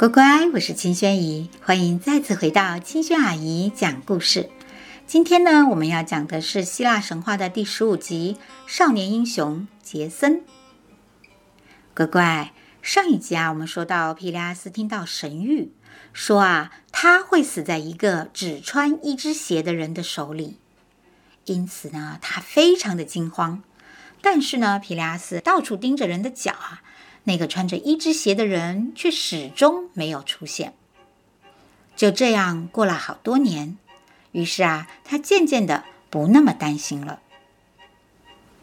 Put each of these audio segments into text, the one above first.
乖乖，我是青萱姨，欢迎再次回到青萱阿姨讲故事。今天呢，我们要讲的是希腊神话的第十五集《少年英雄杰森》。乖乖，上一集啊，我们说到皮利阿斯听到神谕，说啊，他会死在一个只穿一只鞋的人的手里，因此呢，他非常的惊慌。但是呢，皮利阿斯到处盯着人的脚啊。那个穿着一只鞋的人却始终没有出现。就这样过了好多年，于是啊，他渐渐的不那么担心了。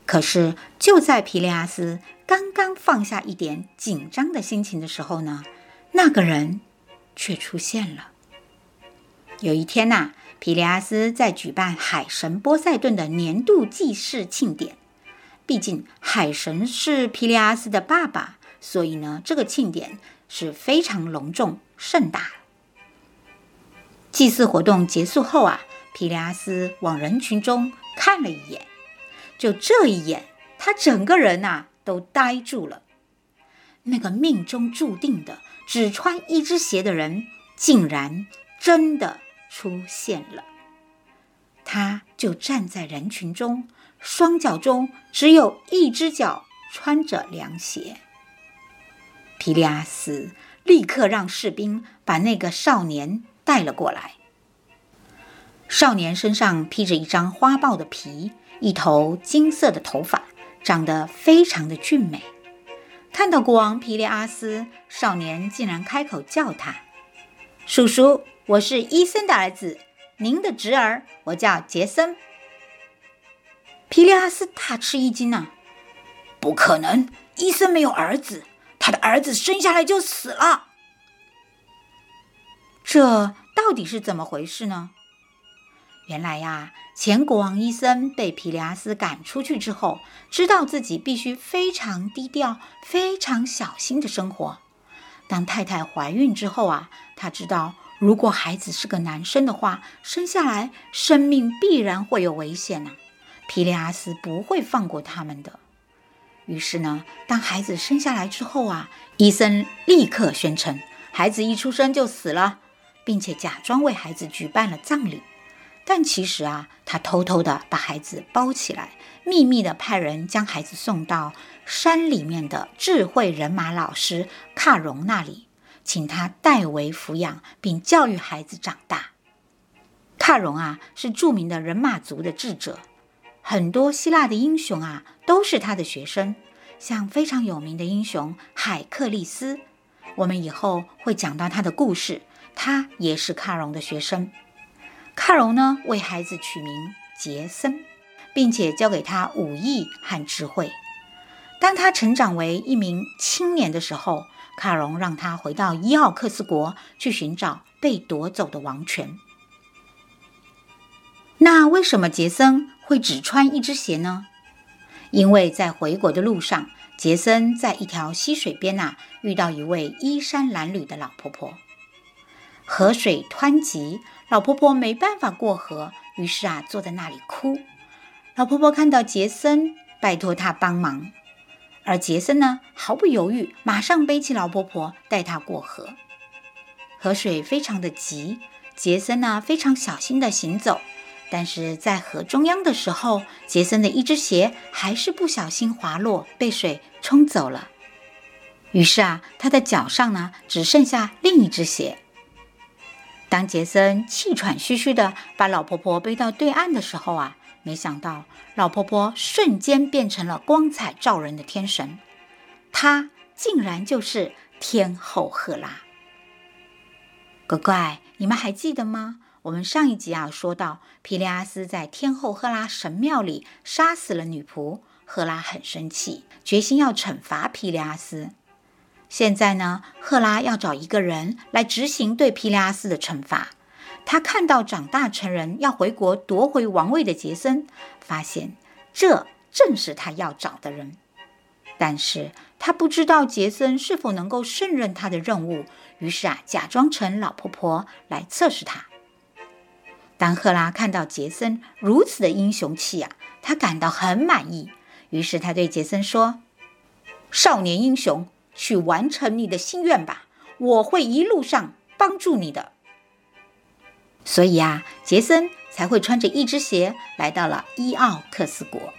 可是就在皮利阿斯刚刚放下一点紧张的心情的时候呢，那个人却出现了。有一天呐、皮利阿斯在举办海神波塞顿的年度祭祀庆典，毕竟海神是皮利阿斯的爸爸。所以呢，这个庆典是非常隆重盛大。祭祀活动结束后啊，皮利阿斯往人群中看了一眼，就这一眼，他整个人呐、都呆住了。那个命中注定的只穿一只鞋的人，竟然真的出现了。他就站在人群中，双脚中只有一只脚穿着凉鞋。皮利阿斯立刻让士兵把那个少年带了过来。少年身上披着一张花豹的皮，一头金色的头发，长得非常的俊美。看到国王皮利阿斯，少年竟然开口叫他：“叔叔，我是伊森的儿子，您的侄儿，我叫杰森。”皮利阿斯大吃一惊啊！不可能，伊森没有儿子。他的儿子生下来就死了，这到底是怎么回事呢？原来呀，前国王伊森被皮利阿斯赶出去之后，知道自己必须非常低调、非常小心的生活。当太太怀孕之后啊，他知道如果孩子是个男生的话，生下来生命必然会有危险呐。皮利阿斯不会放过他们的。于是呢，当孩子生下来之后啊，医生立刻宣称孩子一出生就死了，并且假装为孩子举办了葬礼。但其实啊，他偷偷的把孩子包起来，秘密的派人将孩子送到山里面的智慧人马老师卡戎那里，请他代为抚养并教育孩子长大。卡戎啊，是著名的人马族的智者。很多希腊的英雄啊，都是他的学生，像非常有名的英雄海克力斯，我们以后会讲到他的故事，他也是卡戎的学生。卡戎呢，为孩子取名杰森，并且教给他武艺和智慧。当他成长为一名青年的时候，卡戎让他回到伊奥克斯国去寻找被夺走的王权。那为什么杰森会只穿一只鞋呢？因为在回国的路上，杰森在一条溪水边呐、啊，遇到一位衣衫褴褛的老婆婆。河水湍急，老婆婆没办法过河，于是啊，坐在那里哭。老婆婆看到杰森，拜托他帮忙，而杰森呢，毫不犹豫，马上背起老婆婆，带她过河。河水非常的急，杰森呢，非常小心的行走。但是在河中央的时候，杰森的一只鞋还是不小心滑落，被水冲走了。于是啊，他的脚上呢，只剩下另一只鞋。当杰森气喘吁吁地把老婆婆背到对岸的时候啊，没想到老婆婆瞬间变成了光彩照人的天神，她竟然就是天后赫拉。乖乖，你们还记得吗？我们上一集啊说到，皮利阿斯在天后赫拉神庙里杀死了女仆，赫拉很生气，决心要惩罚皮利阿斯。现在呢，赫拉要找一个人来执行对皮利阿斯的惩罚。他看到长大成人要回国夺回王位的杰森，发现这正是他要找的人。但是他不知道杰森是否能够胜任他的任务，于是啊，假装成老婆婆来测试他。当赫拉看到杰森如此的英雄气啊，他感到很满意。于是他对杰森说：“少年英雄，去完成你的心愿吧！我会一路上帮助你的。所以啊，杰森才会穿着一只鞋来到了伊奥克斯国。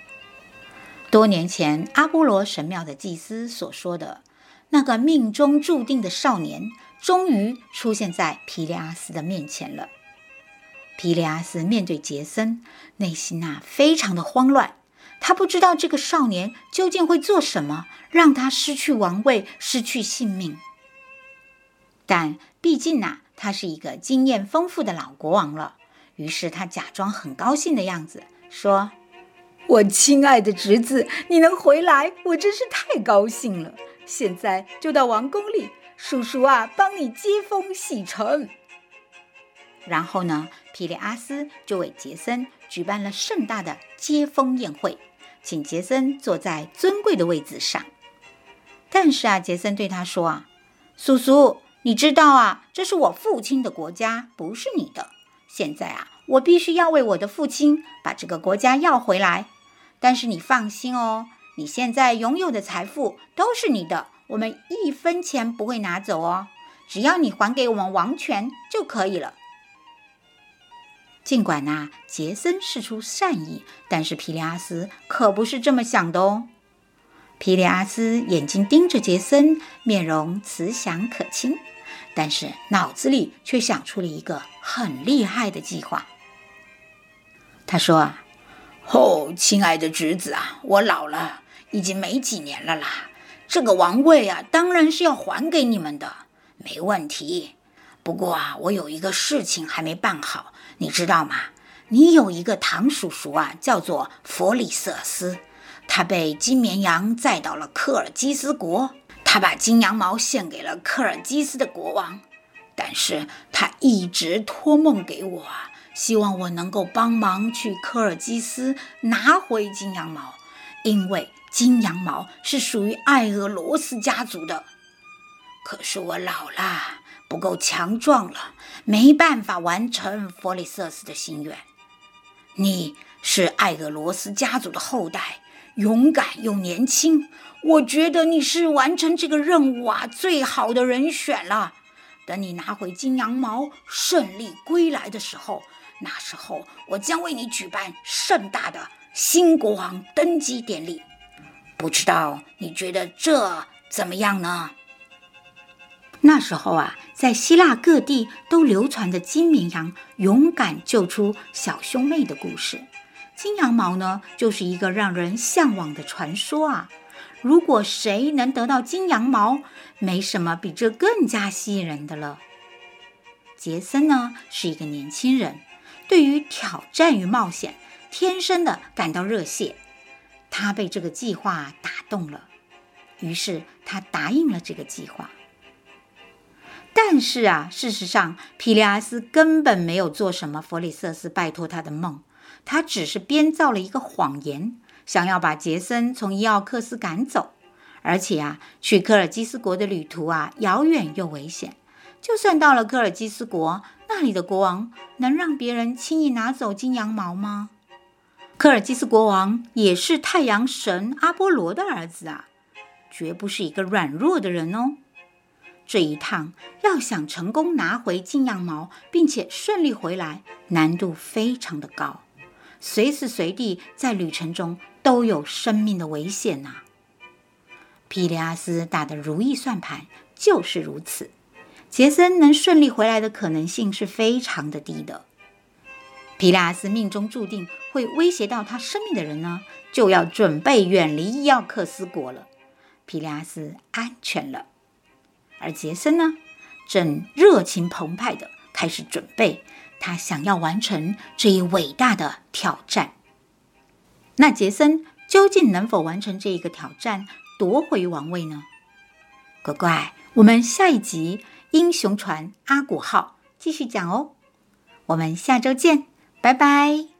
多年前，阿波罗神庙的祭司所说的那个命中注定的少年，终于出现在皮利阿斯的面前了。皮列阿斯面对杰森，内心啊非常的慌乱，他不知道这个少年究竟会做什么，让他失去王位，失去性命。但毕竟啊。他是一个经验丰富的老国王了，于是他假装很高兴的样子，说：“我亲爱的侄子，你能回来，我真是太高兴了。现在就到王宫里，叔叔啊，帮你接风洗尘。”然后呢，皮里阿斯就为杰森举办了盛大的接风宴会，请杰森坐在尊贵的位置上。但是啊，杰森对他说：“啊，叔叔。”你知道啊，这是我父亲的国家，不是你的。现在啊，我必须要为我的父亲把这个国家要回来。但是你放心哦，你现在拥有的财富都是你的，我们一分钱不会拿走哦。只要你还给我们王权就可以了。尽管呐、杰森是出善意，但是皮利阿斯可不是这么想的哦。皮利阿斯眼睛盯着杰森，面容慈祥可亲。但是脑子里却想出了一个很厉害的计划。他说：“啊，哦，亲爱的侄子啊，我老了，已经没几年了啦。这个王位啊，当然是要还给你们的，没问题。不过啊，我有一个事情还没办好，你知道吗？你有一个堂叔叔啊，叫做弗里瑟斯，他被金绵羊载到了科尔基斯国。”他把金羊毛献给了科尔基斯的国王，但是他一直托梦给我，希望我能够帮忙去科尔基斯拿回金羊毛，因为金羊毛是属于艾俄罗斯家族的。可是我老了，不够强壮了，没办法完成弗里瑟斯的心愿。你是艾俄罗斯家族的后代。勇敢又年轻，我觉得你是完成这个任务啊最好的人选了。等你拿回金羊毛，胜利归来的时候，那时候我将为你举办盛大的新国王登基典礼。不知道你觉得这怎么样呢？那时候啊，在希腊各地都流传着金绵羊勇敢救出小兄妹的故事。金羊毛呢，就是一个让人向往的传说啊！如果谁能得到金羊毛，没什么比这更加吸引人的了。杰森呢，是一个年轻人，对于挑战与冒险，天生的感到热血。他被这个计划打动了，于是他答应了这个计划。但是啊，事实上，皮利阿斯根本没有做什么弗里瑟斯拜托他的梦。他只是编造了一个谎言，想要把杰森从伊奥克斯赶走。而且啊，去科尔基斯国的旅途啊，遥远又危险。就算到了科尔基斯国，那里的国王能让别人轻易拿走金羊毛吗？科尔基斯国王也是太阳神阿波罗的儿子啊，绝不是一个软弱的人哦。这一趟要想成功拿回金羊毛，并且顺利回来，难度非常的高。随时随地在旅程中都有生命的危险呐、皮列阿斯打的如意算盘就是如此，杰森能顺利回来的可能性是非常的低的。皮列阿斯命中注定会威胁到他生命的人呢，就要准备远离伊奥克斯国了。皮列阿斯安全了，而杰森呢，正热情澎湃地开始准备。他想要完成这一伟大的挑战，那杰森究竟能否完成这一个挑战，夺回王位呢？乖乖，我们下一集《英雄船阿古号》继续讲哦。我们下周见，拜拜。